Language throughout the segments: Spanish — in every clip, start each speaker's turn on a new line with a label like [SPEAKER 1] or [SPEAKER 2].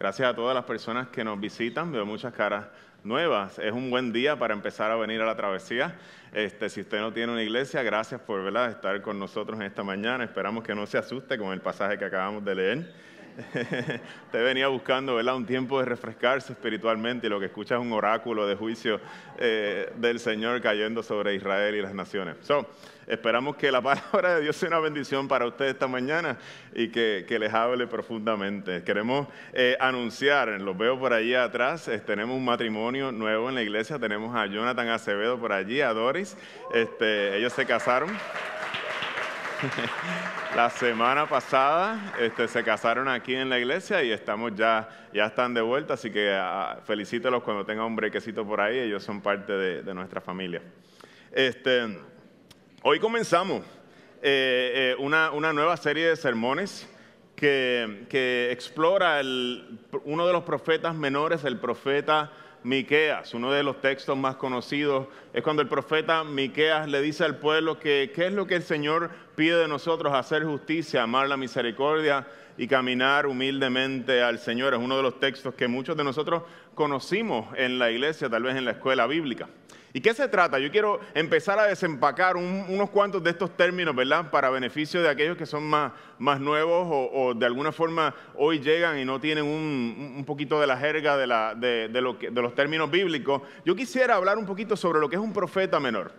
[SPEAKER 1] Gracias a todas las personas que nos visitan. Veo muchas caras nuevas. Es un buen día para empezar a venir a la travesía. Este, si usted no tiene una iglesia, gracias por ¿verdad? estar con nosotros en esta mañana. Esperamos que no se asuste con el pasaje que acabamos de leer. Usted venía buscando ¿verdad? un tiempo de refrescarse espiritualmente y lo que escucha es un oráculo de juicio eh, del Señor cayendo sobre Israel y las naciones. So, esperamos que la palabra de Dios sea una bendición para usted esta mañana y que, les hable profundamente. Queremos eh, anunciar, los veo por allí atrás, eh, tenemos un matrimonio nuevo en la iglesia, tenemos a Jonathan Acevedo por allí, a Doris, este, ellos se casaron. La semana pasada este, se casaron aquí en la iglesia y estamos ya, ya están de vuelta, así que uh, felicítelos cuando tengan un brequecito por ahí, ellos son parte de, nuestra familia. Este, hoy comenzamos eh, eh, una, nueva serie de sermones que, que explora uno de los profetas menores, el profeta Miqueas, uno de los textos más conocidos, es cuando el profeta Miqueas le dice al pueblo que qué es lo que el Señor pide de nosotros, hacer justicia, amar la misericordia y caminar humildemente al Señor. Es uno de los textos que muchos de nosotros conocimos en la iglesia, tal vez en la escuela bíblica. ¿Y qué se trata? Yo quiero empezar a desempacar unos cuantos de estos términos, ¿verdad? Para beneficio de aquellos que son más, más nuevos o, de alguna forma hoy llegan y no tienen un, poquito de la jerga de, la, de, lo de los términos bíblicos. Yo quisiera hablar un poquito sobre lo que es un profeta menor.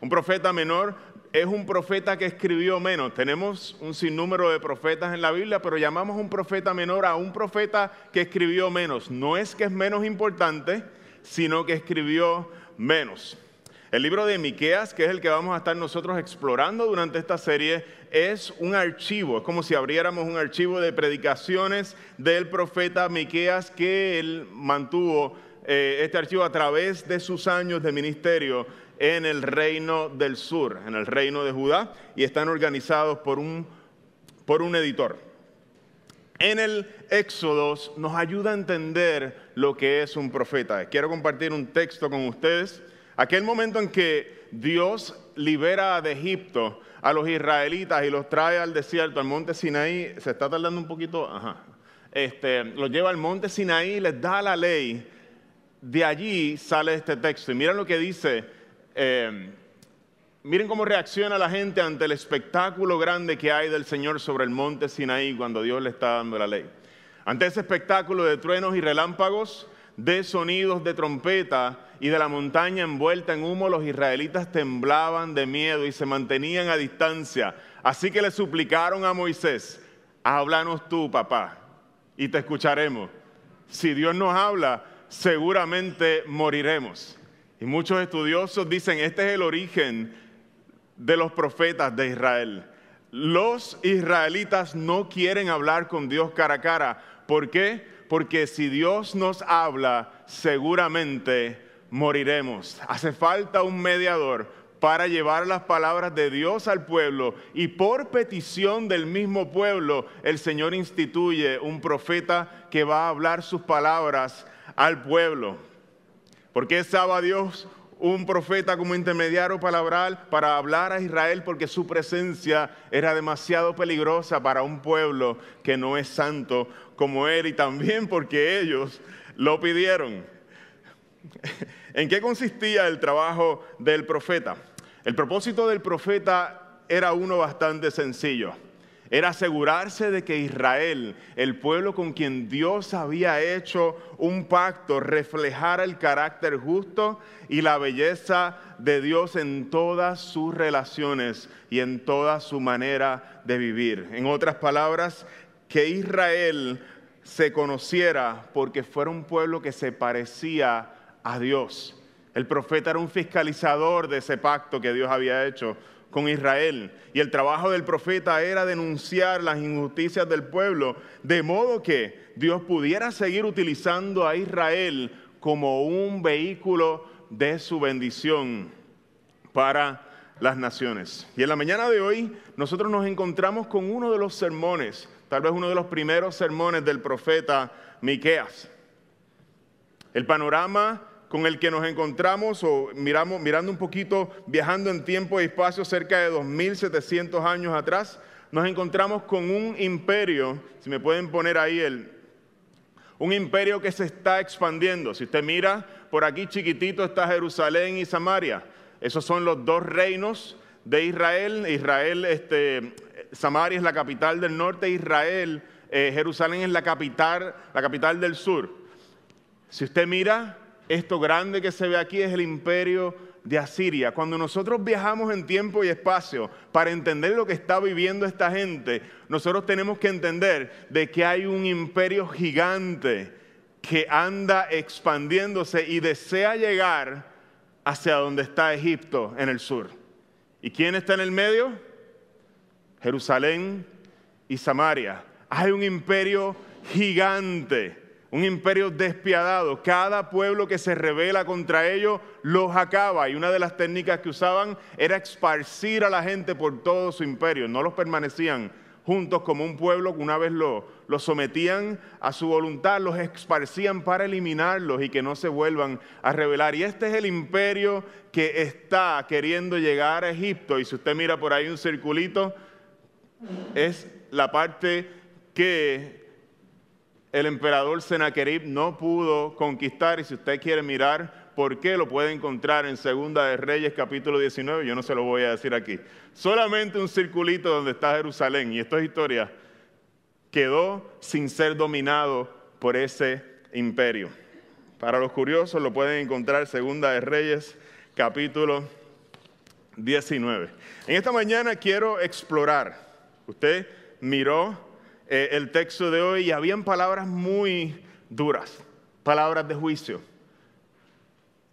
[SPEAKER 1] Un profeta menor es un profeta que escribió menos. Tenemos un sinnúmero de profetas en la Biblia, pero llamamos un profeta menor a un profeta que escribió menos. No es que es menos importante, sino que escribió menos. El libro de Miqueas, que es el que vamos a estar nosotros explorando durante esta serie, es un archivo, es como si abriéramos un archivo de predicaciones del profeta Miqueas que él mantuvo eh, este archivo a través de sus años de ministerio en el reino del sur, en el reino de Judá, y están organizados por un, por un editor. En el Éxodo nos ayuda a entender lo que es un profeta. Quiero compartir un texto con ustedes. Aquel momento en que Dios libera de Egipto a los israelitas y los trae al desierto, al monte Sinaí, se está tardando un poquito, ajá. Este, los lleva al monte Sinaí les da la ley. De allí sale este texto. Y miren lo que dice eh, miren cómo reacciona la gente ante el espectáculo grande que hay del Señor sobre el monte Sinaí cuando Dios le está dando la ley. Ante ese espectáculo de truenos y relámpagos, de sonidos de trompeta y de la montaña envuelta en humo, los israelitas temblaban de miedo y se mantenían a distancia. Así que le suplicaron a Moisés, háblanos tú, papá, y te escucharemos. Si Dios nos habla, seguramente moriremos. Y muchos estudiosos dicen, este es el origen de los profetas de Israel. Los israelitas no quieren hablar con Dios cara a cara. ¿Por qué? Porque si Dios nos habla, seguramente moriremos. Hace falta un mediador para llevar las palabras de Dios al pueblo y por petición del mismo pueblo el Señor instituye un profeta que va a hablar sus palabras al pueblo. ¿Por qué estaba Dios un profeta como intermediario para para hablar a Israel? Porque su presencia era demasiado peligrosa para un pueblo que no es santo como él y también porque ellos lo pidieron. ¿En qué consistía el trabajo del profeta? El propósito del profeta era uno bastante sencillo era asegurarse de que Israel, el pueblo con quien Dios había hecho un pacto, reflejara el carácter justo y la belleza de Dios en todas sus relaciones y en toda su manera de vivir. En otras palabras, que Israel se conociera porque fuera un pueblo que se parecía a Dios. El profeta era un fiscalizador de ese pacto que Dios había hecho con Israel. Y el trabajo del profeta era denunciar las injusticias del pueblo, de modo que Dios pudiera seguir utilizando a Israel como un vehículo de su bendición para las naciones. Y en la mañana de hoy nosotros nos encontramos con uno de los sermones, tal vez uno de los primeros sermones del profeta Miqueas. El panorama con el que nos encontramos o miramos, mirando un poquito, viajando en tiempo y espacio cerca de 2700 años atrás, nos encontramos con un imperio, si me pueden poner ahí el, un imperio que se está expandiendo. Si usted mira, por aquí chiquitito está Jerusalén y Samaria. Esos son los dos reinos de Israel. Israel, este, Samaria es la capital del norte, Israel, eh, Jerusalén es la capital, la capital del sur. Si usted mira, esto grande que se ve aquí es el imperio de Asiria. Cuando nosotros viajamos en tiempo y espacio para entender lo que está viviendo esta gente, nosotros tenemos que entender de que hay un imperio gigante que anda expandiéndose y desea llegar hacia donde está Egipto en el sur. ¿Y quién está en el medio? Jerusalén y Samaria. Hay un imperio gigante un imperio despiadado. Cada pueblo que se revela contra ellos los acaba. Y una de las técnicas que usaban era esparcir a la gente por todo su imperio. No los permanecían juntos como un pueblo que una vez lo, lo sometían a su voluntad, los esparcían para eliminarlos y que no se vuelvan a rebelar. Y este es el imperio que está queriendo llegar a Egipto. Y si usted mira por ahí un circulito, es la parte que el emperador Sennacherib no pudo conquistar y si usted quiere mirar por qué lo puede encontrar en Segunda de Reyes capítulo 19, yo no se lo voy a decir aquí. Solamente un circulito donde está Jerusalén y esta historia quedó sin ser dominado por ese imperio. Para los curiosos lo pueden encontrar Segunda de Reyes capítulo 19. En esta mañana quiero explorar. Usted miró eh, el texto de hoy y habían palabras muy duras, palabras de juicio.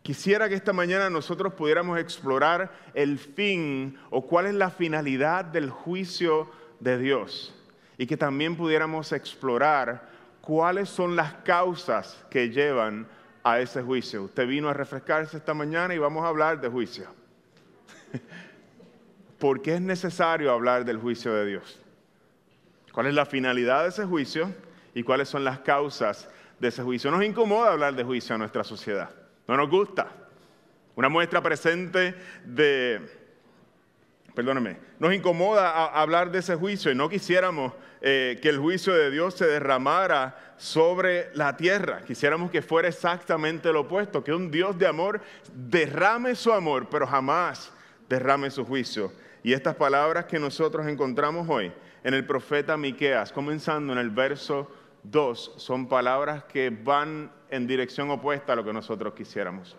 [SPEAKER 1] Quisiera que esta mañana nosotros pudiéramos explorar el fin o cuál es la finalidad del juicio de Dios y que también pudiéramos explorar cuáles son las causas que llevan a ese juicio. Usted vino a refrescarse esta mañana y vamos a hablar de juicio. ¿Por qué es necesario hablar del juicio de Dios? Cuál es la finalidad de ese juicio y cuáles son las causas de ese juicio. Nos incomoda hablar de juicio a nuestra sociedad, no nos gusta. Una muestra presente de, perdóneme, nos incomoda hablar de ese juicio y no quisiéramos eh, que el juicio de Dios se derramara sobre la tierra. Quisiéramos que fuera exactamente lo opuesto, que un Dios de amor derrame su amor, pero jamás derrame su juicio. Y estas palabras que nosotros encontramos hoy en el profeta Miqueas, comenzando en el verso 2, son palabras que van en dirección opuesta a lo que nosotros quisiéramos.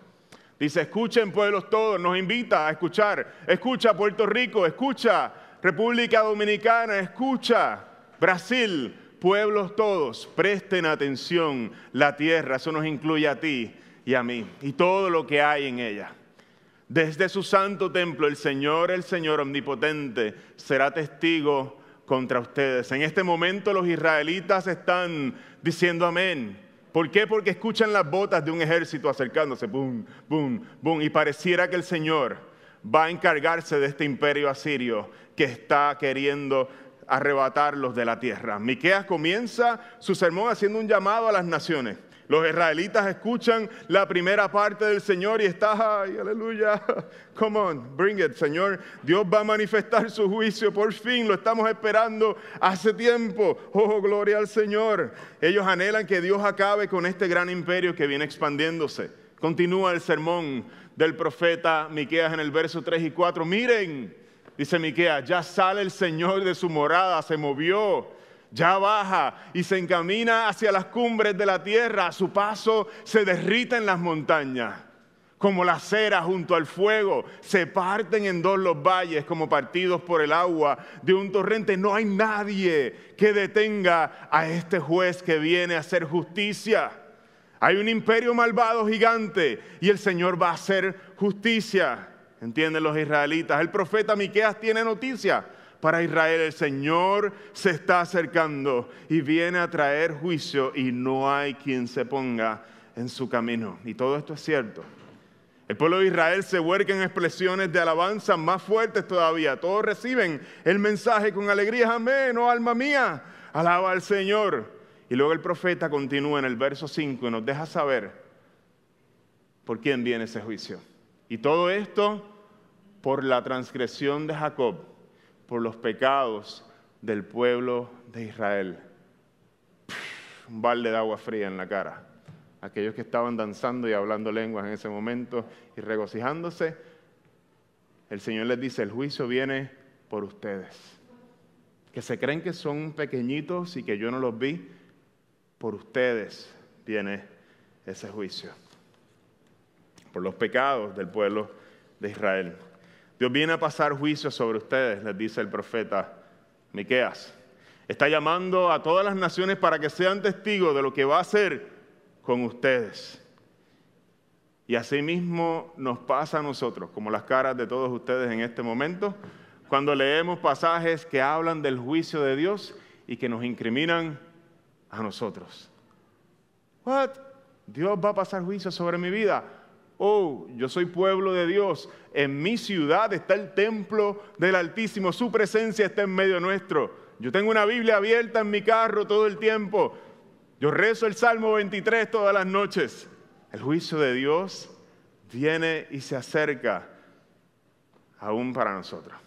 [SPEAKER 1] Dice, escuchen pueblos todos, nos invita a escuchar. Escucha Puerto Rico, escucha República Dominicana, escucha Brasil, pueblos todos, presten atención la tierra, eso nos incluye a ti y a mí y todo lo que hay en ella. Desde su santo templo el Señor, el Señor omnipotente, será testigo contra ustedes. En este momento los israelitas están diciendo amén. ¿Por qué? Porque escuchan las botas de un ejército acercándose, boom, boom, boom, y pareciera que el Señor va a encargarse de este imperio asirio que está queriendo arrebatarlos de la tierra. Miqueas comienza su sermón haciendo un llamado a las naciones. Los israelitas escuchan la primera parte del Señor y está, ay, aleluya, come on, bring it, Señor. Dios va a manifestar su juicio, por fin, lo estamos esperando hace tiempo. Oh, gloria al Señor. Ellos anhelan que Dios acabe con este gran imperio que viene expandiéndose. Continúa el sermón del profeta Miqueas en el verso 3 y 4. Miren, dice Miqueas, ya sale el Señor de su morada, se movió ya baja y se encamina hacia las cumbres de la tierra. A su paso se derriten las montañas, como la cera junto al fuego. Se parten en dos los valles como partidos por el agua de un torrente. No hay nadie que detenga a este juez que viene a hacer justicia. Hay un imperio malvado gigante y el Señor va a hacer justicia. ¿Entienden los israelitas? El profeta Miqueas tiene noticia para Israel. El Señor se está acercando y viene a traer juicio y no hay quien se ponga en su camino. Y todo esto es cierto. El pueblo de Israel se vuelca en expresiones de alabanza más fuertes todavía. Todos reciben el mensaje con alegría. Amén, oh alma mía, alaba al Señor. Y luego el profeta continúa en el verso 5 y nos deja saber por quién viene ese juicio. Y todo esto por la transgresión de Jacob por los pecados del pueblo de Israel. un balde de agua fría en la cara. Aquellos que estaban danzando y hablando lenguas en ese momento y regocijándose, el Señor les dice, el juicio viene por ustedes. Que se creen que son pequeñitos y que yo no los vi, por ustedes viene ese juicio. Por los pecados del pueblo de Israel. Dios viene a pasar juicio sobre ustedes, les dice el profeta Miqueas. Está llamando a todas las naciones para que sean testigos de lo que va a hacer con ustedes. Y asimismo nos pasa a nosotros, como las caras de todos ustedes en este momento, cuando leemos pasajes que hablan del juicio de Dios y que nos incriminan a nosotros. What? Dios va a pasar juicio sobre mi vida. Oh, yo soy pueblo de Dios. En mi ciudad está el templo del Altísimo. Su presencia está en medio nuestro. Yo tengo una Biblia abierta en mi carro todo el tiempo. Yo rezo el Salmo 23 todas las noches. El juicio de Dios viene y se acerca aún para nosotros.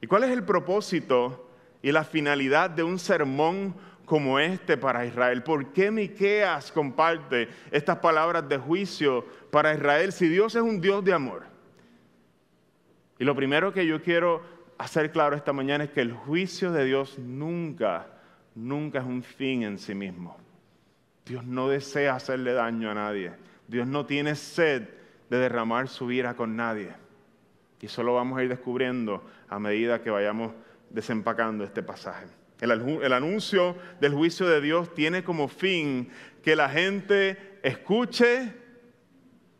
[SPEAKER 1] ¿Y cuál es el propósito y la finalidad de un sermón como este para Israel? ¿Por qué Miqueas comparte estas palabras de juicio para Israel si Dios es un Dios de amor? Y lo primero que yo quiero hacer claro esta mañana es que el juicio de Dios nunca, nunca es un fin en sí mismo. Dios no desea hacerle daño a nadie. Dios no tiene sed de derramar su ira con nadie. Y eso lo vamos a ir descubriendo a medida que vayamos desempacando este pasaje. El, anuncio del juicio de Dios tiene como fin que la gente escuche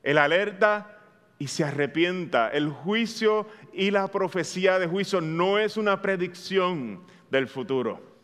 [SPEAKER 1] el alerta y se arrepienta. El juicio y la profecía de juicio no es una predicción del futuro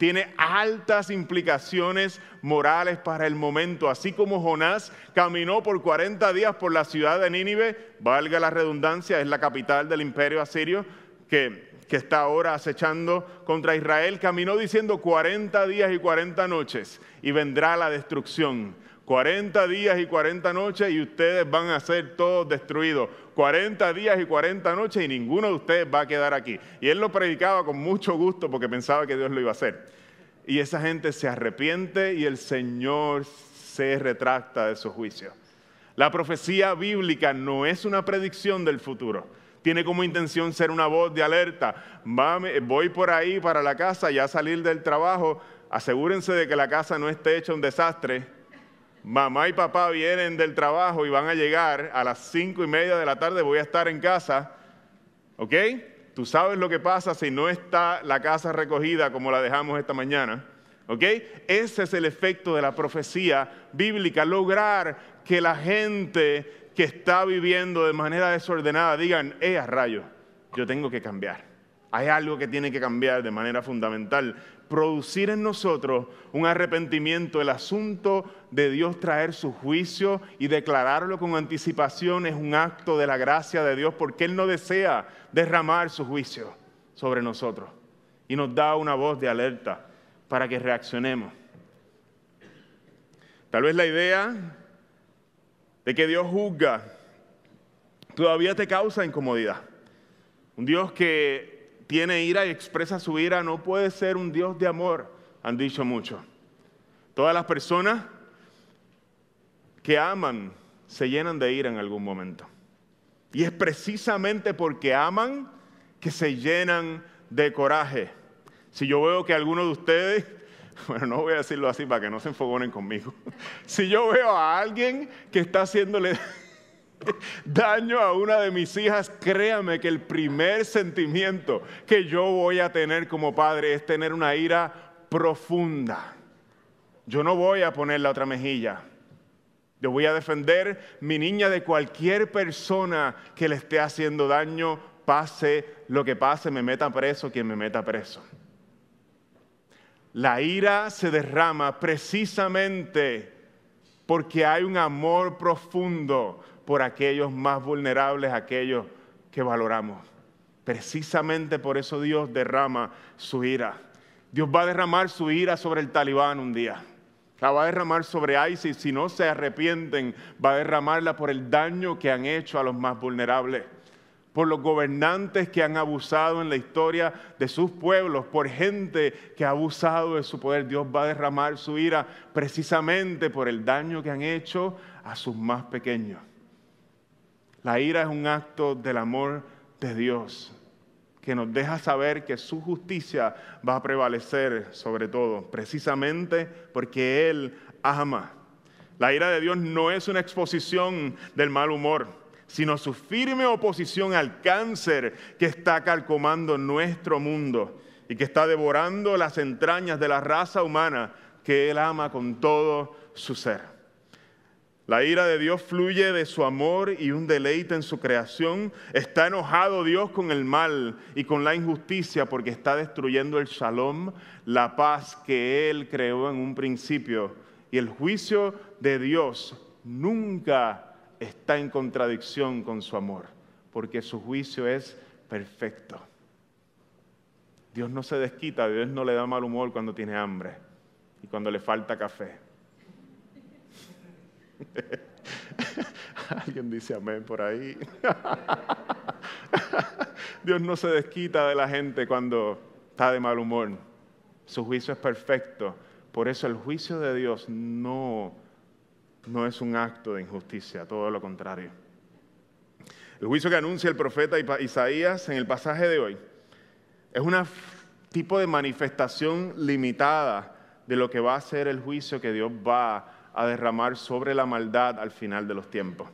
[SPEAKER 1] tiene altas implicaciones morales para el momento. Así como Jonás caminó por 40 días por la ciudad de Nínive, valga la redundancia, es la capital del imperio asirio, que, que está ahora acechando contra Israel, caminó diciendo 40 días y 40 noches y vendrá la destrucción. 40 días y 40 noches y ustedes van a ser todos destruidos. 40 días y 40 noches y ninguno de ustedes va a quedar aquí. Y él lo predicaba con mucho gusto porque pensaba que Dios lo iba a hacer. Y esa gente se arrepiente y el Señor se retracta de su juicio. La profecía bíblica no es una predicción del futuro. Tiene como intención ser una voz de alerta. Voy por ahí para la casa, ya salir del trabajo. Asegúrense de que la casa no esté hecha un desastre mamá y papá vienen del trabajo y van a llegar a las cinco y media de la tarde, voy a estar en casa, ¿ok? Tú sabes lo que pasa si no está la casa recogida como la dejamos esta mañana, ¿ok? Ese es el efecto de la profecía bíblica, lograr que la gente que está viviendo de manera desordenada digan, eh, a rayo, yo tengo que cambiar. Hay algo que tiene que cambiar de manera fundamental producir en nosotros un arrepentimiento. El asunto de Dios traer su juicio y declararlo con anticipación es un acto de la gracia de Dios porque Él no desea derramar su juicio sobre nosotros y nos da una voz de alerta para que reaccionemos. Tal vez la idea de que Dios juzga todavía te causa incomodidad. Un Dios que tiene ira y expresa su ira no puede ser un Dios de amor, han dicho muchos. Todas las personas que aman se llenan de ira en algún momento. Y es precisamente porque aman que se llenan de coraje. Si yo veo que alguno de ustedes, bueno, no voy a decirlo así para que no se enfogonen conmigo. Si yo veo a alguien que está haciéndole daño a una de mis hijas, créame que el primer sentimiento que yo voy a tener como padre es tener una ira profunda. Yo no voy a poner la otra mejilla. Yo voy a defender mi niña de cualquier persona que le esté haciendo daño, pase lo que pase, me meta preso quien me meta preso. La ira se derrama precisamente porque hay un amor profundo por aquellos más vulnerables, aquellos que valoramos. Precisamente por eso Dios derrama su ira. Dios va a derramar su ira sobre el talibán un día. La va a derramar sobre ISIS. Si no se arrepienten, va a derramarla por el daño que han hecho a los más vulnerables. Por los gobernantes que han abusado en la historia de sus pueblos, por gente que ha abusado de su poder. Dios va a derramar su ira precisamente por el daño que han hecho a sus más pequeños. La ira es un acto del amor de Dios que nos deja saber que su justicia va a prevalecer sobre todo, precisamente porque Él ama. La ira de Dios no es una exposición del mal humor sino su firme oposición al cáncer que está calcomando nuestro mundo y que está devorando las entrañas de la raza humana que Él ama con todo su ser. La ira de Dios fluye de su amor y un deleite en su creación. Está enojado Dios con el mal y con la injusticia porque está destruyendo el shalom, la paz que Él creó en un principio. Y el juicio de Dios nunca está en contradicción con su amor, porque su juicio es perfecto. Dios no se desquita, Dios no le da mal humor cuando tiene hambre y cuando le falta café. Alguien dice amén por ahí. Dios no se desquita de la gente cuando está de mal humor. Su juicio es perfecto. Por eso el juicio de Dios no no es un acto de injusticia, todo lo contrario. El juicio que anuncia el profeta Isaías en el pasaje de hoy es un tipo de manifestación limitada de lo que va a ser el juicio que Dios va a derramar sobre la maldad al final de los tiempos.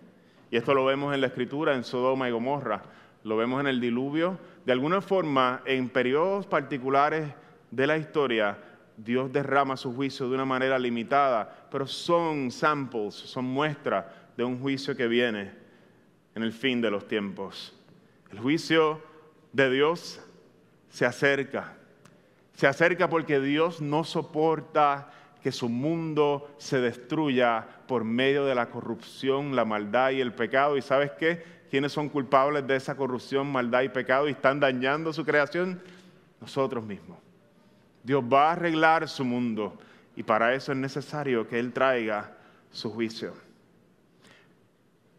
[SPEAKER 1] Y esto lo vemos en la escritura, en Sodoma y Gomorra, lo vemos en el diluvio. De alguna forma, en periodos particulares de la historia, Dios derrama su juicio de una manera limitada, pero son samples, son muestras de un juicio que viene en el fin de los tiempos. El juicio de Dios se acerca. Se acerca porque Dios no soporta que su mundo se destruya por medio de la corrupción, la maldad y el pecado. ¿Y sabes qué? ¿Quiénes son culpables de esa corrupción, maldad y pecado y están dañando su creación? Nosotros mismos. Dios va a arreglar su mundo y para eso es necesario que Él traiga su juicio.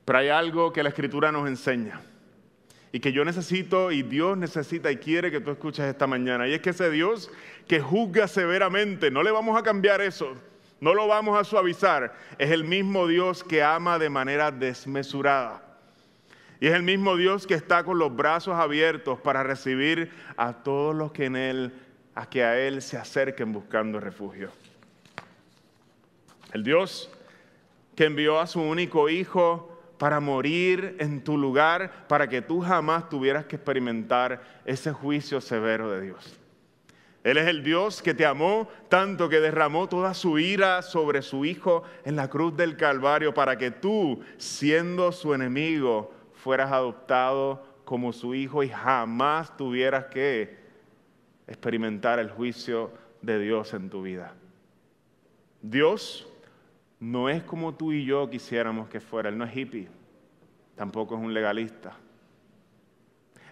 [SPEAKER 1] Pero hay algo que la Escritura nos enseña y que yo necesito y Dios necesita y quiere que tú escuches esta mañana. Y es que ese Dios que juzga severamente, no le vamos a cambiar eso, no lo vamos a suavizar, es el mismo Dios que ama de manera desmesurada. Y es el mismo Dios que está con los brazos abiertos para recibir a todos los que en Él a que a Él se acerquen buscando refugio. El Dios que envió a su único Hijo para morir en tu lugar, para que tú jamás tuvieras que experimentar ese juicio severo de Dios. Él es el Dios que te amó tanto que derramó toda su ira sobre su Hijo en la cruz del Calvario para que tú, siendo su enemigo, fueras adoptado como su Hijo y jamás tuvieras que experimentar el juicio de Dios en tu vida. Dios no es como tú y yo quisiéramos que fuera. Él no es hippie, tampoco es un legalista.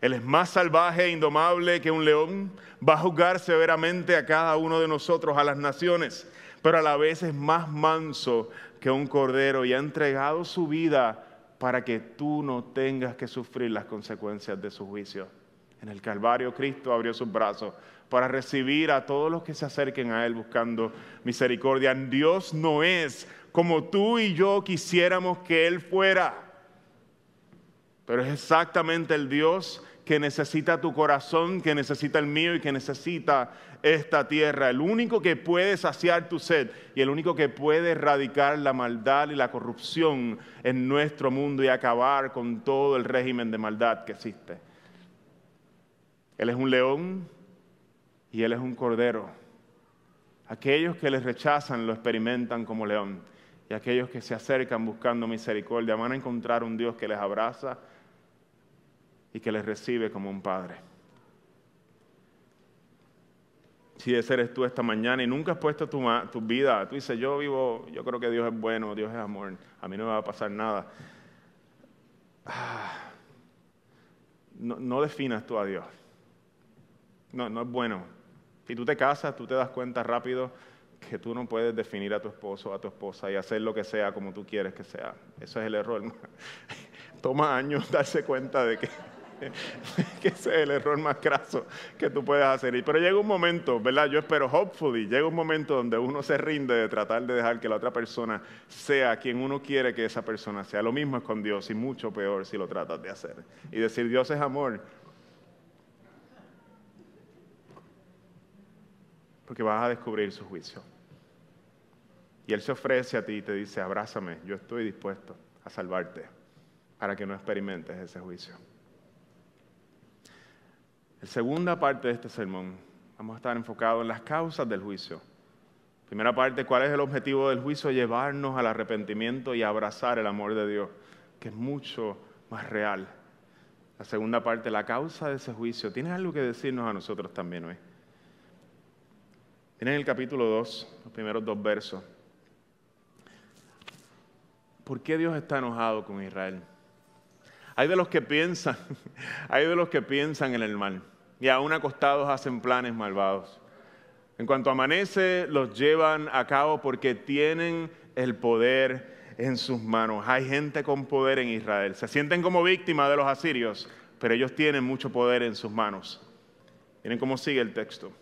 [SPEAKER 1] Él es más salvaje e indomable que un león. Va a juzgar severamente a cada uno de nosotros, a las naciones, pero a la vez es más manso que un cordero y ha entregado su vida para que tú no tengas que sufrir las consecuencias de su juicio. En el Calvario Cristo abrió sus brazos para recibir a todos los que se acerquen a Él buscando misericordia. Dios no es como tú y yo quisiéramos que Él fuera, pero es exactamente el Dios que necesita tu corazón, que necesita el mío y que necesita esta tierra. El único que puede saciar tu sed y el único que puede erradicar la maldad y la corrupción en nuestro mundo y acabar con todo el régimen de maldad que existe. Él es un león y Él es un cordero. Aquellos que les rechazan lo experimentan como león y aquellos que se acercan buscando misericordia van a encontrar un Dios que les abraza y que les recibe como un padre. Si ese eres tú esta mañana y nunca has puesto tu, vida, tú dices, yo vivo, yo creo que Dios es bueno, Dios es amor, a mí no me va a pasar nada. Ah, no, no definas tú a Dios. No, no es bueno. Si tú te casas, tú te das cuenta rápido que tú no puedes definir a tu esposo a tu esposa y hacer lo que sea como tú quieres que sea. Eso es el error. Toma años darse cuenta de que que ese es el error más craso que tú puedes hacer. Pero llega un momento, ¿verdad? Yo espero, hopefully, llega un momento donde uno se rinde de tratar de dejar que la otra persona sea quien uno quiere que esa persona sea. Lo mismo es con Dios y mucho peor si lo tratas de hacer. Y decir, Dios es amor. Porque vas a descubrir su juicio. Y Él se ofrece a ti y te dice, abrázame, yo estoy dispuesto a salvarte para que no experimentes ese juicio. La segunda parte de este sermón, vamos a estar enfocados en las causas del juicio. Primera parte, ¿cuál es el objetivo del juicio? Llevarnos al arrepentimiento y abrazar el amor de Dios, que es mucho más real. La segunda parte, la causa de ese juicio. ¿Tienes algo que decirnos a nosotros también hoy? Miren el capítulo 2, los primeros dos versos. ¿Por qué Dios está enojado con Israel? Hay de los que piensan, hay de los que piensan en el mal y aún acostados hacen planes malvados. En cuanto amanece, los llevan a cabo porque tienen el poder en sus manos. Hay gente con poder en Israel. Se sienten como víctimas de los asirios, pero ellos tienen mucho poder en sus manos. Miren cómo sigue el texto.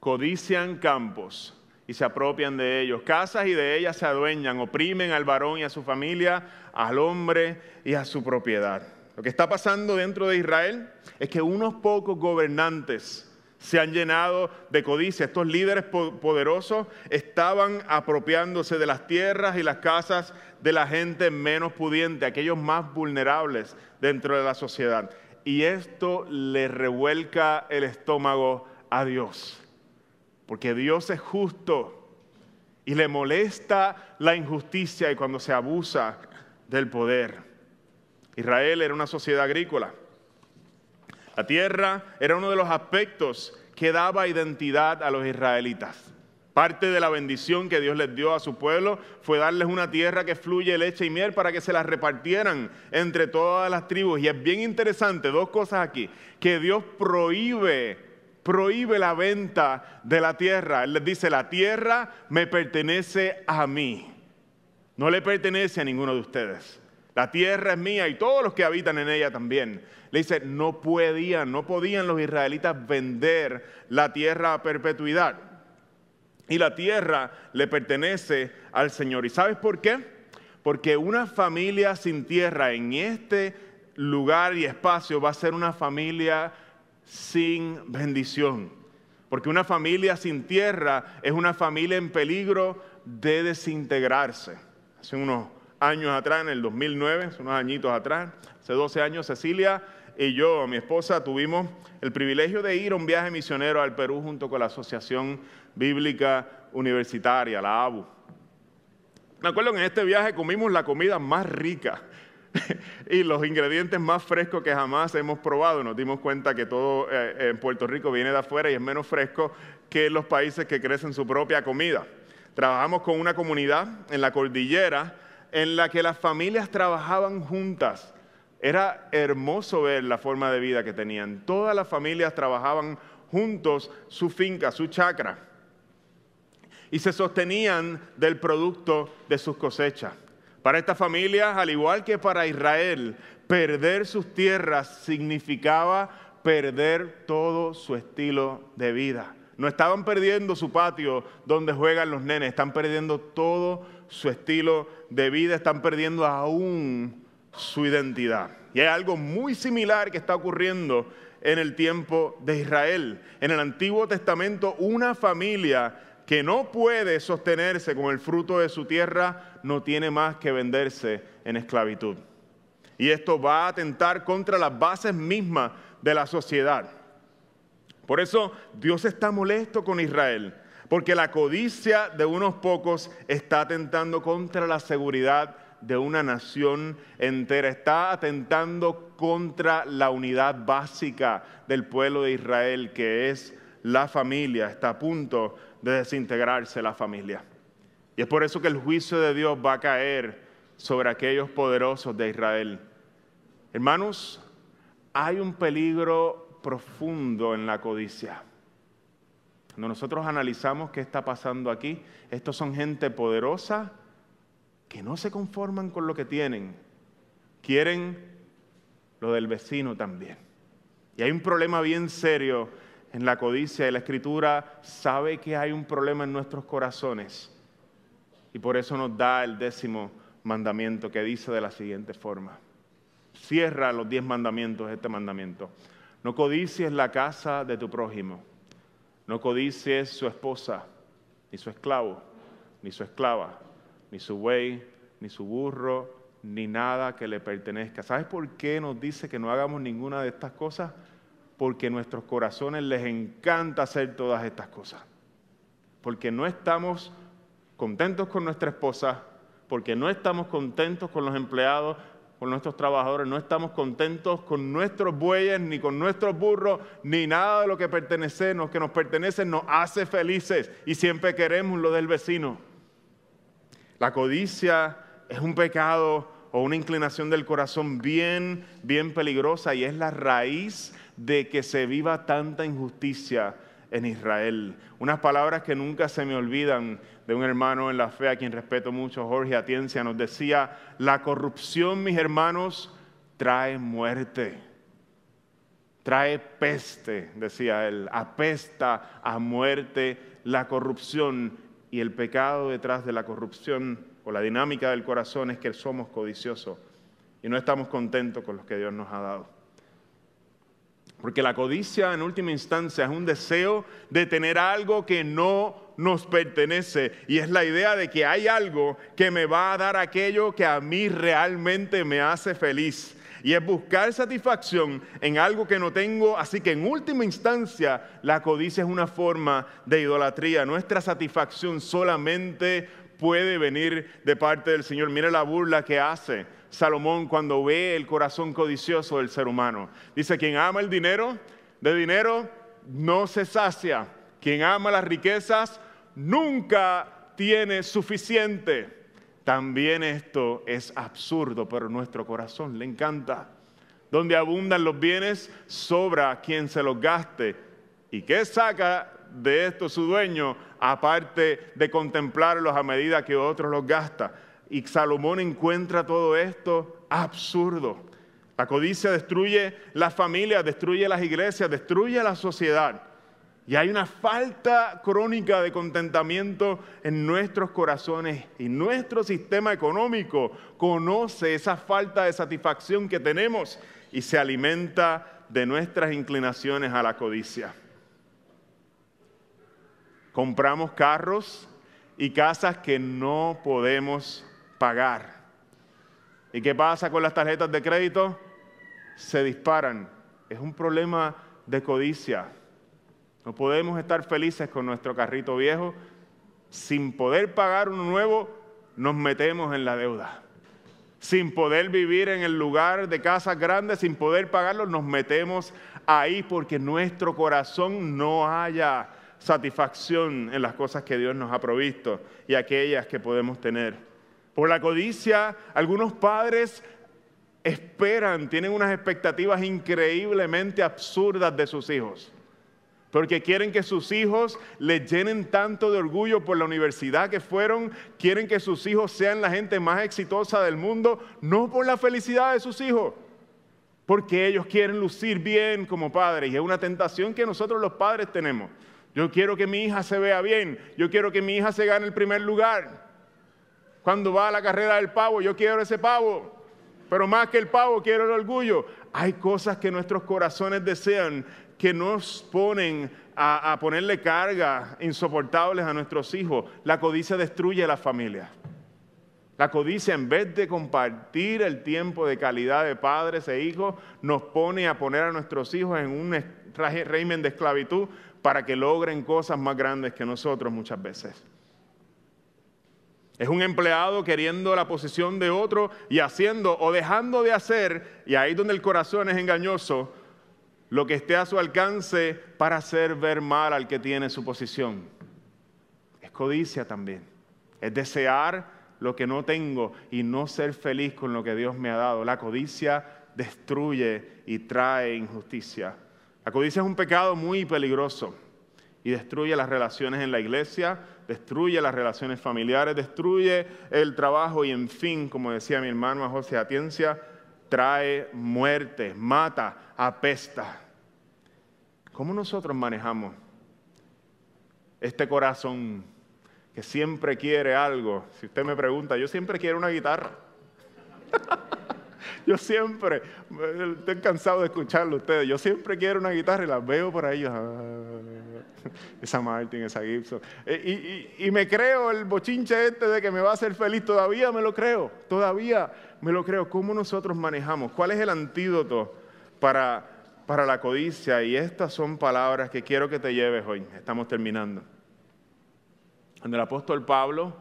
[SPEAKER 1] Codician campos y se apropian de ellos. Casas y de ellas se adueñan, oprimen al varón y a su familia, al hombre y a su propiedad. Lo que está pasando dentro de Israel es que unos pocos gobernantes se han llenado de codicia. Estos líderes poderosos estaban apropiándose de las tierras y las casas de la gente menos pudiente, aquellos más vulnerables dentro de la sociedad. Y esto le revuelca el estómago a Dios, porque Dios es justo y le molesta la injusticia y cuando se abusa del poder. Israel era una sociedad agrícola. La tierra era uno de los aspectos que daba identidad a los israelitas. Parte de la bendición que Dios les dio a su pueblo fue darles una tierra que fluye leche y miel para que se la repartieran entre todas las tribus. Y es bien interesante, dos cosas aquí, que Dios prohíbe, prohíbe la venta de la tierra. Él les dice, la tierra me pertenece a mí, no le pertenece a ninguno de ustedes. La tierra es mía y todos los que habitan en ella también. Le dice, no podían, no podían los israelitas vender la tierra a perpetuidad. Y la tierra le pertenece al Señor. ¿Y sabes por qué? Porque una familia sin tierra en este lugar y espacio va a ser una familia sin bendición. Porque una familia sin tierra es una familia en peligro de desintegrarse. Hace unos años atrás, en el 2009, unos añitos atrás, hace 12 años, Cecilia y yo, mi esposa, tuvimos el privilegio de ir a un viaje misionero al Perú junto con la Asociación Bíblica Universitaria, la ABU. Me acuerdo que en este viaje comimos la comida más rica y los ingredientes más frescos que jamás hemos probado. Nos dimos cuenta que todo eh, en Puerto Rico viene de afuera y es menos fresco que los países que crecen su propia comida. Trabajamos con una comunidad en la cordillera en la que las familias trabajaban juntas. Era hermoso ver la forma de vida que tenían. Todas las familias trabajaban juntos su finca, su chacra. Y se sostenían del producto de sus cosechas. Para estas familias, al igual que para Israel, perder sus tierras significaba perder todo su estilo de vida. No estaban perdiendo su patio donde juegan los nenes, están perdiendo todo su estilo de vida, están perdiendo aún su identidad. Y hay algo muy similar que está ocurriendo en el tiempo de Israel. En el Antiguo Testamento, una familia que no puede sostenerse con el fruto de su tierra no tiene más que venderse en esclavitud. Y esto va a atentar contra las bases mismas de la sociedad. Por eso Dios está molesto con Israel porque la codicia de unos pocos está atentando contra la seguridad de una nación entera, está atentando contra la unidad básica del pueblo de Israel, que es la familia, está a punto de desintegrarse la familia. Y es por eso que el juicio de Dios va a caer sobre aquellos poderosos de Israel. Hermanos, hay un peligro profundo en la codicia. Cuando nosotros analizamos qué está pasando aquí, estos son gente poderosa que no se conforman con lo que tienen. Quieren lo del vecino también. Y hay un problema bien serio en la codicia y la escritura sabe que hay un problema en nuestros corazones. Y por eso nos da el décimo mandamiento que dice de la siguiente forma. Cierra los diez mandamientos este mandamiento. No codicies la casa de tu prójimo. No codicies su esposa, ni su esclavo, ni su esclava, ni su buey, ni su burro, ni nada que le pertenezca. ¿Sabes por qué nos dice que no hagamos ninguna de estas cosas? Porque nuestros corazones les encanta hacer todas estas cosas. Porque no estamos contentos con nuestra esposa, porque no estamos contentos con los empleados, con nuestros trabajadores, no estamos contentos con nuestros bueyes, ni con nuestros burros, ni nada de lo que pertenece, lo que nos pertenece nos hace felices y siempre queremos lo del vecino. La codicia es un pecado o una inclinación del corazón bien, bien peligrosa y es la raíz de que se viva tanta injusticia en Israel. Unas palabras que nunca se me olvidan de un hermano en la fe a quien respeto mucho, Jorge Atiencia, nos decía, la corrupción, mis hermanos, trae muerte, trae peste, decía él, apesta a muerte la corrupción y el pecado detrás de la corrupción o la dinámica del corazón es que somos codiciosos y no estamos contentos con lo que Dios nos ha dado. Porque la codicia en última instancia es un deseo de tener algo que no nos pertenece. Y es la idea de que hay algo que me va a dar aquello que a mí realmente me hace feliz. Y es buscar satisfacción en algo que no tengo. Así que en última instancia la codicia es una forma de idolatría. Nuestra satisfacción solamente puede venir de parte del Señor. Mire la burla que hace Salomón cuando ve el corazón codicioso del ser humano. Dice, quien ama el dinero, de dinero no se sacia. Quien ama las riquezas nunca tiene suficiente. También esto es absurdo, pero nuestro corazón le encanta. Donde abundan los bienes, sobra quien se los gaste. ¿Y qué saca de esto su dueño, aparte de contemplarlos a medida que otros los gasta? Y Salomón encuentra todo esto absurdo. La codicia destruye las familias, destruye las iglesias, destruye la sociedad. Y hay una falta crónica de contentamiento en nuestros corazones y nuestro sistema económico conoce esa falta de satisfacción que tenemos y se alimenta de nuestras inclinaciones a la codicia. Compramos carros y casas que no podemos pagar. ¿Y qué pasa con las tarjetas de crédito? Se disparan. Es un problema de codicia. No podemos estar felices con nuestro carrito viejo. Sin poder pagar uno nuevo, nos metemos en la deuda. Sin poder vivir en el lugar de casas grandes, sin poder pagarlo, nos metemos ahí porque nuestro corazón no haya satisfacción en las cosas que Dios nos ha provisto y aquellas que podemos tener. Por la codicia, algunos padres esperan, tienen unas expectativas increíblemente absurdas de sus hijos. Porque quieren que sus hijos les llenen tanto de orgullo por la universidad que fueron, quieren que sus hijos sean la gente más exitosa del mundo, no por la felicidad de sus hijos, porque ellos quieren lucir bien como padres y es una tentación que nosotros los padres tenemos. Yo quiero que mi hija se vea bien, yo quiero que mi hija se gane el primer lugar. Cuando va a la carrera del pavo, yo quiero ese pavo. Pero más que el pavo, quiero el orgullo. Hay cosas que nuestros corazones desean que nos ponen a, ponerle carga insoportables a nuestros hijos. La codicia destruye la familia. La codicia, en vez de compartir el tiempo de calidad de padres e hijos, nos pone a poner a nuestros hijos en un régimen de esclavitud para que logren cosas más grandes que nosotros muchas veces. Es un empleado queriendo la posición de otro y haciendo o dejando de hacer, y ahí donde el corazón es engañoso, lo que esté a su alcance para hacer ver mal al que tiene su posición. Es codicia también. Es desear lo que no tengo y no ser feliz con lo que Dios me ha dado. La codicia destruye y trae injusticia. La codicia es un pecado muy peligroso y destruye las relaciones en la iglesia, destruye las relaciones familiares, destruye el trabajo y en fin, como decía mi hermano José Atiencia, trae muerte, mata, apesta. ¿Cómo nosotros manejamos este corazón que siempre quiere algo? Si usted me pregunta, yo siempre quiero una guitarra. yo siempre, estoy cansado de escucharlo ustedes, yo siempre quiero una guitarra y la veo por ahí. Ah, esa Martin, esa Gibson. Eh, y, y, me creo el bochinche este de que me va a hacer feliz, todavía me lo creo, todavía me lo creo. ¿Cómo nosotros manejamos? ¿Cuál es el antídoto para, para la codicia? Y estas son palabras que quiero que te lleves hoy. Estamos terminando. Cuando el apóstol Pablo,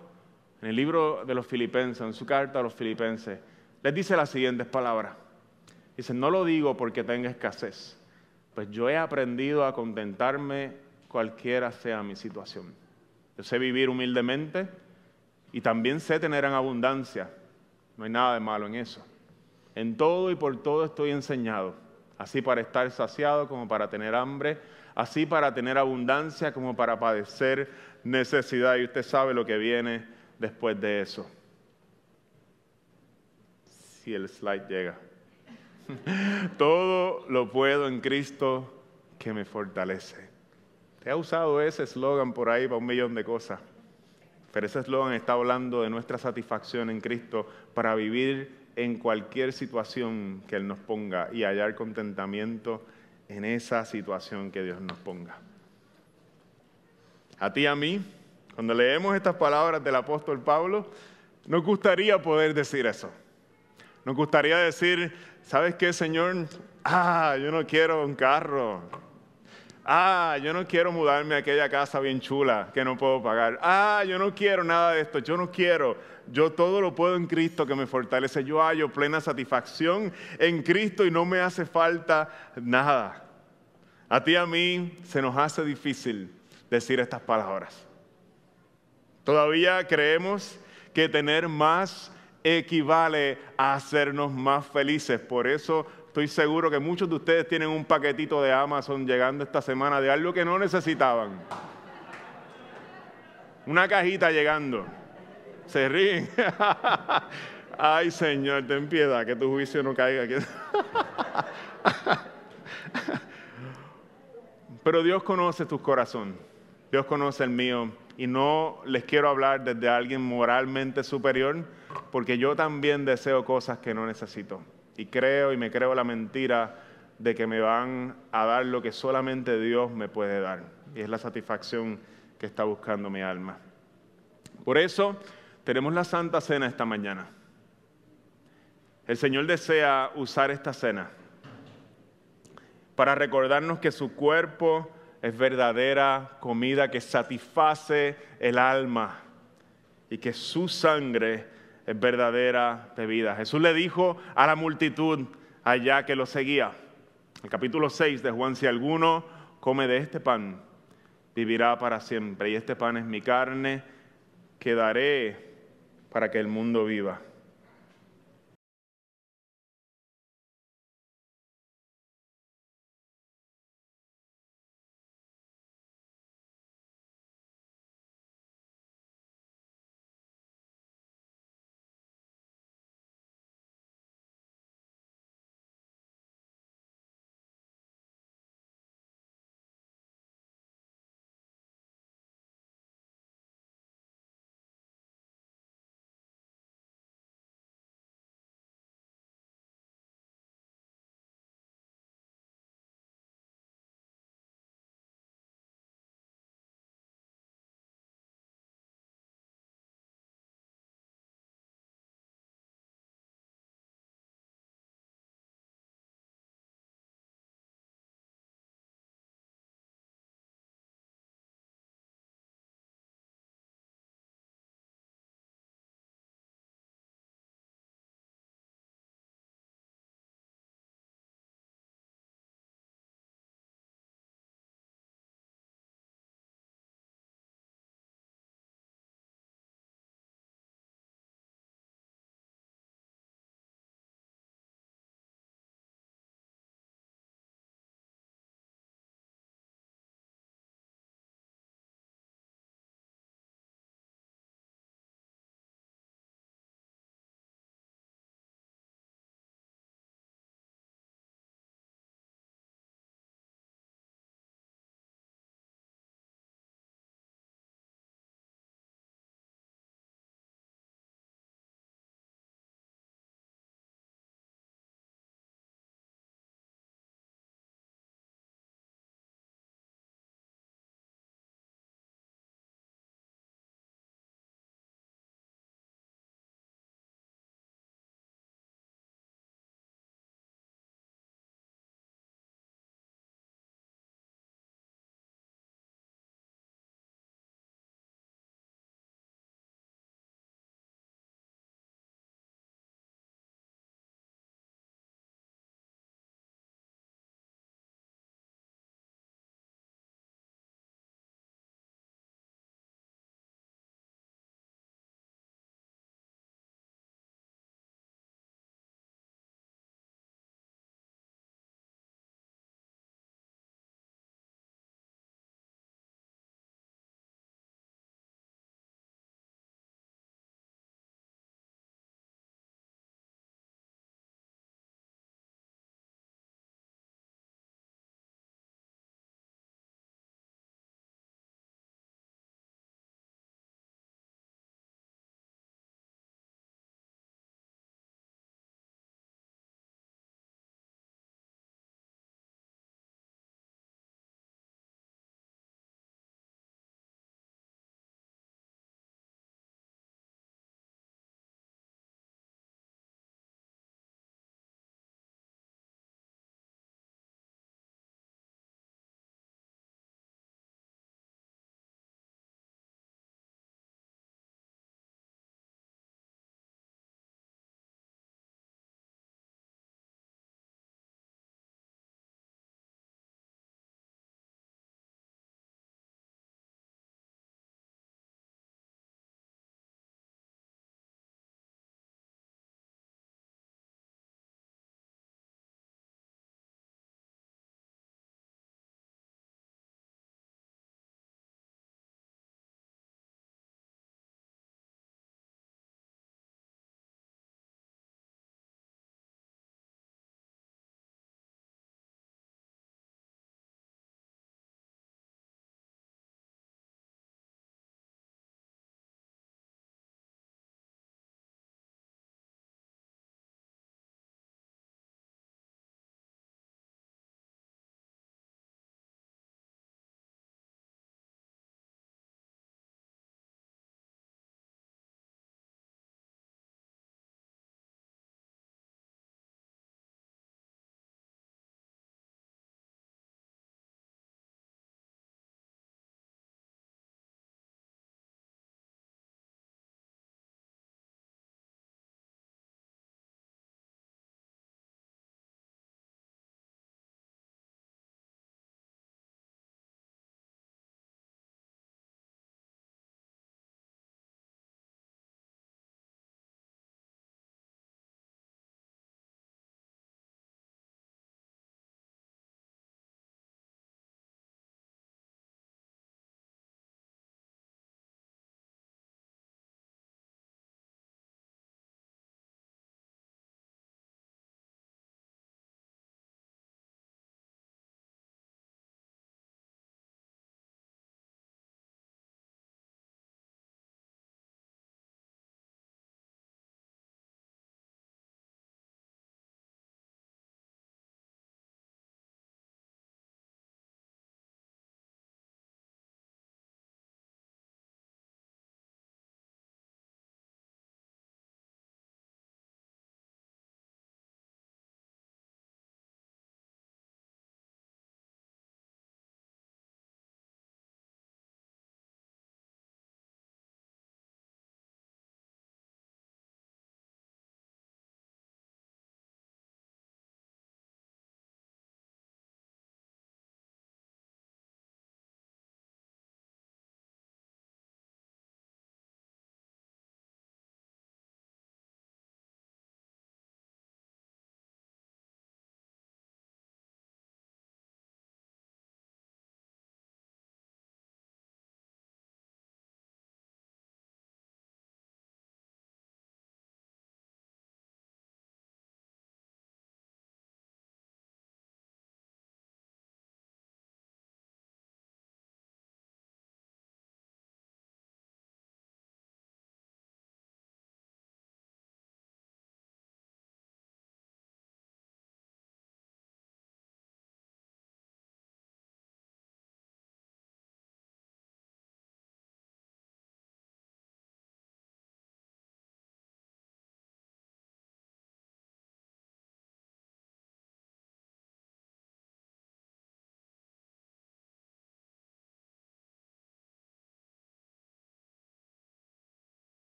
[SPEAKER 1] en el libro de los filipenses, en su carta a los filipenses, les dice las siguientes palabras. Dice, no lo digo porque tenga escasez, pues yo he aprendido a contentarme cualquiera sea mi situación. Yo sé vivir humildemente y también sé tener en abundancia. No hay nada de malo en eso. En todo y por todo estoy enseñado, así para estar saciado como para tener hambre, así para tener abundancia como para padecer necesidad. Y usted sabe lo que viene después de eso. Si el slide llega. Todo lo puedo en Cristo que me fortalece. Te ha usado ese eslogan por ahí para un millón de cosas. Pero ese eslogan está hablando de nuestra satisfacción en Cristo para vivir en cualquier situación que Él nos ponga y hallar contentamiento en esa situación que Dios nos ponga. A ti y a mí, cuando leemos estas palabras del apóstol Pablo, nos gustaría poder decir eso. Nos gustaría decir, ¿sabes qué, Señor? Ah, yo no quiero un carro. Ah, yo no quiero mudarme a aquella casa bien chula que no puedo pagar. Ah, yo no quiero nada de esto. Yo no quiero. Yo todo lo puedo en Cristo que me fortalece. Yo hallo plena satisfacción en Cristo y no me hace falta nada. A ti y a mí se nos hace difícil decir estas palabras. Todavía creemos que tener más equivale a hacernos más felices. Por eso Estoy seguro que muchos de ustedes tienen un paquetito de Amazon llegando esta semana de algo que no necesitaban. Una cajita llegando. Se ríen. Ay, Señor, ten piedad, que tu juicio no caiga aquí. Pero Dios conoce tu corazón. Dios conoce el mío. Y no les quiero hablar desde alguien moralmente superior, porque yo también deseo cosas que no necesito y creo y me creo la mentira de que me van a dar lo que solamente Dios me puede dar. Y es la satisfacción que está buscando mi alma. Por eso tenemos la Santa Cena esta mañana. El Señor desea usar esta cena para recordarnos que su cuerpo es verdadera comida que satisface el alma y que su sangre es verdadera bebida. Jesús le dijo a la multitud allá que lo seguía, el capítulo 6 de Juan, si alguno come de este pan, vivirá para siempre. Y este pan es mi carne que daré para que el mundo viva.